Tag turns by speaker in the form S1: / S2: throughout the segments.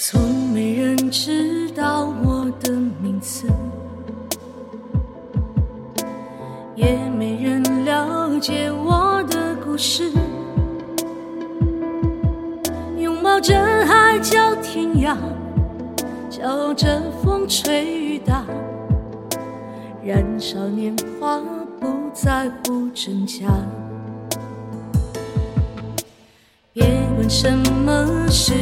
S1: 从没人知道我的名字，也没人了解我的故事。拥抱着海角天涯，叫着风吹雨打，燃烧年华，不在乎真假。别问什么时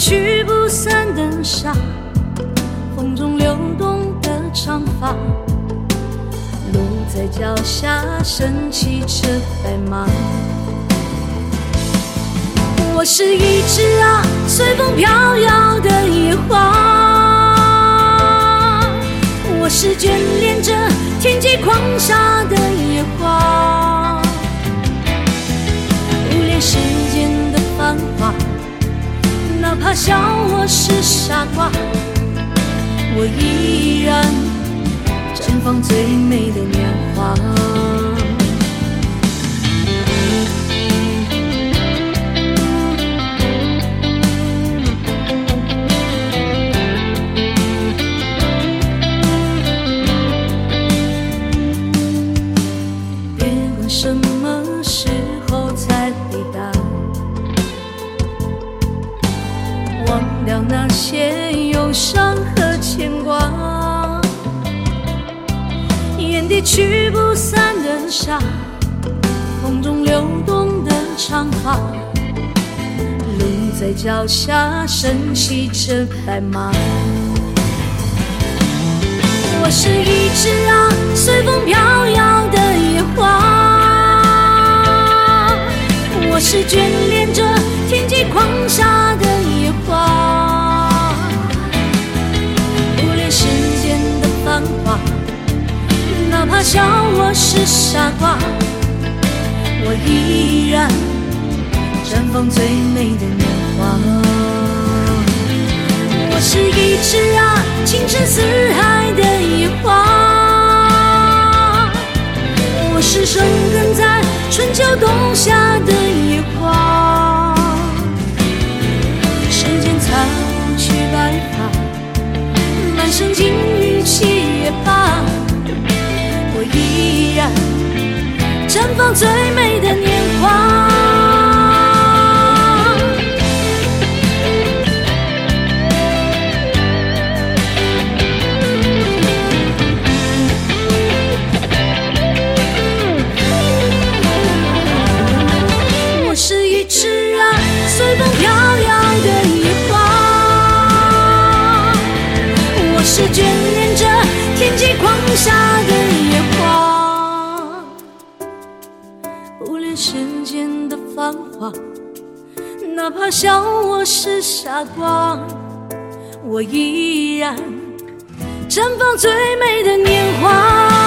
S1: 驱不散的沙，风中流动的长发，路在脚下，升起着白马。我是一只啊，随风飘摇的野花。我是眷恋着天际狂沙笑我是傻瓜，我依然绽放最美的年华。忘掉那些忧伤和牵挂，眼底驱不散的沙，风中流动的长发，路在脚下，升起着白马。我是一只啊，随风飘摇的野花。我是眷哪怕笑我是傻瓜，我依然绽放最美的年华。我是一只啊，情深似海的野花。我是生根在春秋冬夏的最美的年华。我是一只啊，随风飘摇的野花。我是眷恋着天际狂沙的野花。哪怕笑我是傻瓜，我依然绽放最美的年华。